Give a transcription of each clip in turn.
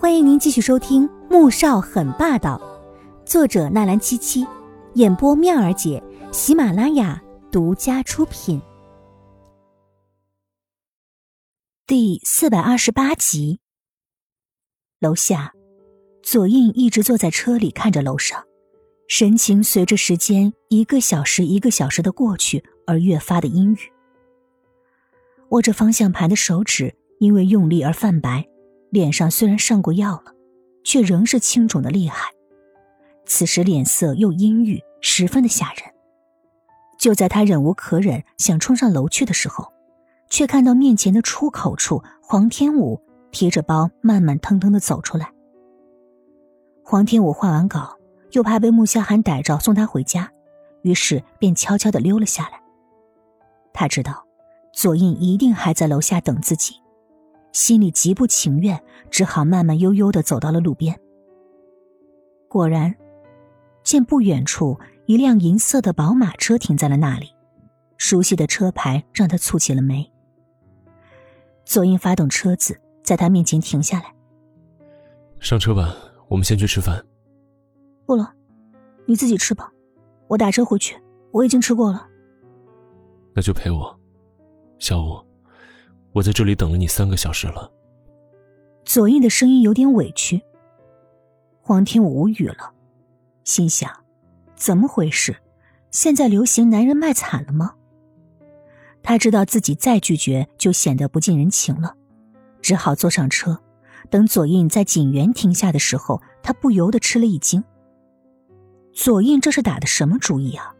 欢迎您继续收听《穆少很霸道》，作者纳兰七七，演播妙儿姐，喜马拉雅独家出品。第四百二十八集。楼下，左印一直坐在车里看着楼上，神情随着时间一个小时一个小时的过去而越发的阴郁。握着方向盘的手指因为用力而泛白。脸上虽然上过药了，却仍是青肿的厉害。此时脸色又阴郁，十分的吓人。就在他忍无可忍，想冲上楼去的时候，却看到面前的出口处，黄天武提着包慢慢腾腾的走出来。黄天武画完稿，又怕被穆萧寒逮着送他回家，于是便悄悄的溜了下来。他知道，左印一定还在楼下等自己。心里极不情愿，只好慢慢悠悠的走到了路边。果然，见不远处一辆银色的宝马车停在了那里，熟悉的车牌让他蹙起了眉。左印发动车子，在他面前停下来：“上车吧，我们先去吃饭。”“不了，你自己吃吧，我打车回去，我已经吃过了。”“那就陪我，小五。”我在这里等了你三个小时了。左印的声音有点委屈。黄天武无语了，心想：怎么回事？现在流行男人卖惨了吗？他知道自己再拒绝就显得不近人情了，只好坐上车。等左印在景园停下的时候，他不由得吃了一惊。左印这是打的什么主意啊？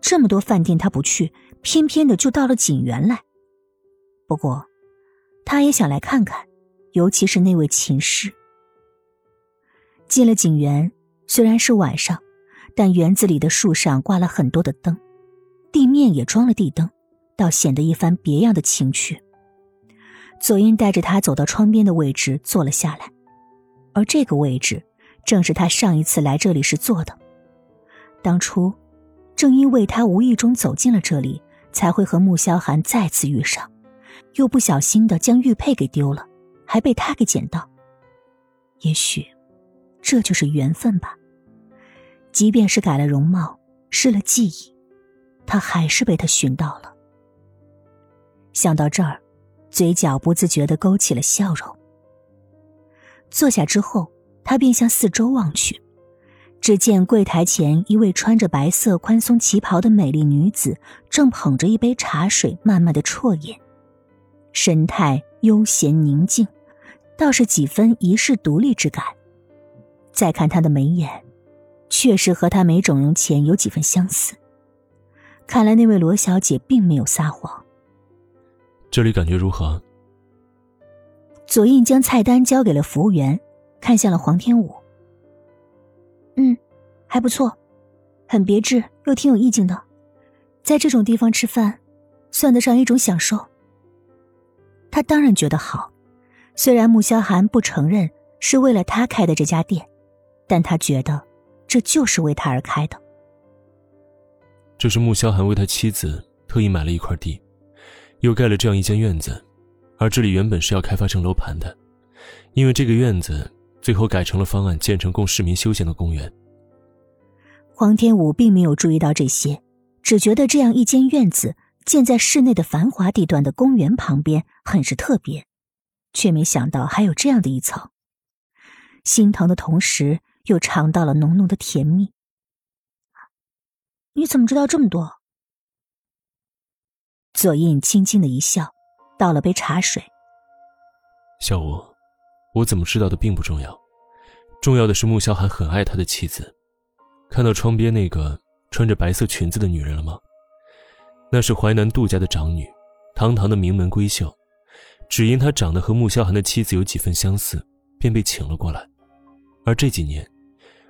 这么多饭店他不去，偏偏的就到了景园来。不过，他也想来看看，尤其是那位琴师。进了景园，虽然是晚上，但园子里的树上挂了很多的灯，地面也装了地灯，倒显得一番别样的情趣。左英带着他走到窗边的位置坐了下来，而这个位置正是他上一次来这里时坐的。当初，正因为他无意中走进了这里，才会和穆萧寒再次遇上。又不小心的将玉佩给丢了，还被他给捡到。也许，这就是缘分吧。即便是改了容貌，失了记忆，他还是被他寻到了。想到这儿，嘴角不自觉的勾起了笑容。坐下之后，他便向四周望去，只见柜台前一位穿着白色宽松旗袍的美丽女子，正捧着一杯茶水，慢慢的啜饮。神态悠闲宁静，倒是几分遗世独立之感。再看他的眉眼，确实和他没整容前有几分相似。看来那位罗小姐并没有撒谎。这里感觉如何？左印将菜单交给了服务员，看向了黄天武。嗯，还不错，很别致，又挺有意境的。在这种地方吃饭，算得上一种享受。他当然觉得好，虽然穆萧寒不承认是为了他开的这家店，但他觉得这就是为他而开的。这是穆萧寒为他妻子特意买了一块地，又盖了这样一间院子，而这里原本是要开发成楼盘的，因为这个院子最后改成了方案，建成供市民休闲的公园。黄天武并没有注意到这些，只觉得这样一间院子。建在市内的繁华地段的公园旁边，很是特别，却没想到还有这样的一层。心疼的同时，又尝到了浓浓的甜蜜。你怎么知道这么多？左印轻轻的一笑，倒了杯茶水。小吴，我怎么知道的并不重要，重要的是穆萧寒很爱他的妻子。看到窗边那个穿着白色裙子的女人了吗？那是淮南杜家的长女，堂堂的名门闺秀，只因她长得和穆萧寒的妻子有几分相似，便被请了过来。而这几年，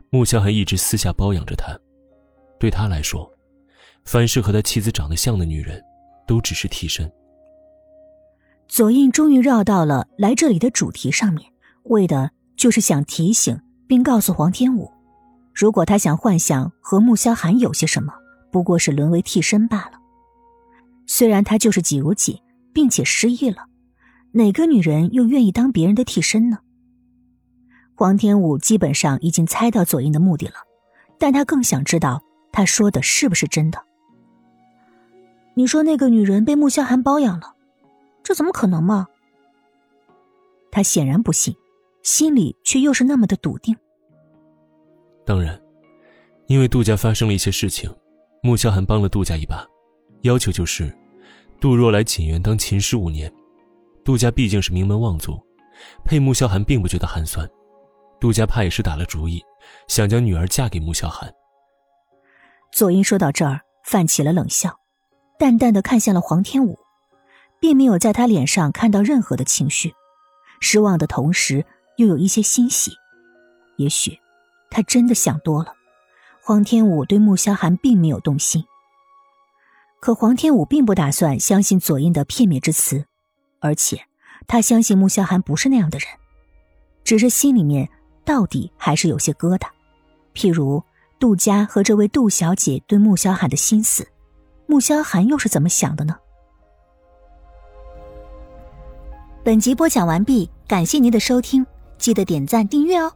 穆萧寒一直私下包养着她。对他来说，凡是和他妻子长得像的女人，都只是替身。左印终于绕到了来这里的主题上面，为的就是想提醒并告诉黄天武，如果他想幻想和穆萧寒有些什么，不过是沦为替身罢了。虽然他就是己如己，并且失忆了，哪个女人又愿意当别人的替身呢？黄天武基本上已经猜到左英的目的了，但他更想知道他说的是不是真的。你说那个女人被穆萧寒包养了，这怎么可能嘛？他显然不信，心里却又是那么的笃定。当然，因为杜家发生了一些事情，穆萧寒帮了杜家一把，要求就是，杜若来锦园当琴师五年。杜家毕竟是名门望族，配穆萧寒并不觉得寒酸。杜家怕也是打了主意，想将女儿嫁给穆萧寒。左英说到这儿，泛起了冷笑，淡淡的看向了黄天武，并没有在他脸上看到任何的情绪，失望的同时又有一些欣喜。也许，他真的想多了。黄天武对穆萧寒并没有动心。可黄天武并不打算相信左英的片面之词，而且他相信穆萧寒不是那样的人，只是心里面。到底还是有些疙瘩，譬如杜家和这位杜小姐对穆萧寒的心思，穆萧寒又是怎么想的呢？本集播讲完毕，感谢您的收听，记得点赞订阅哦。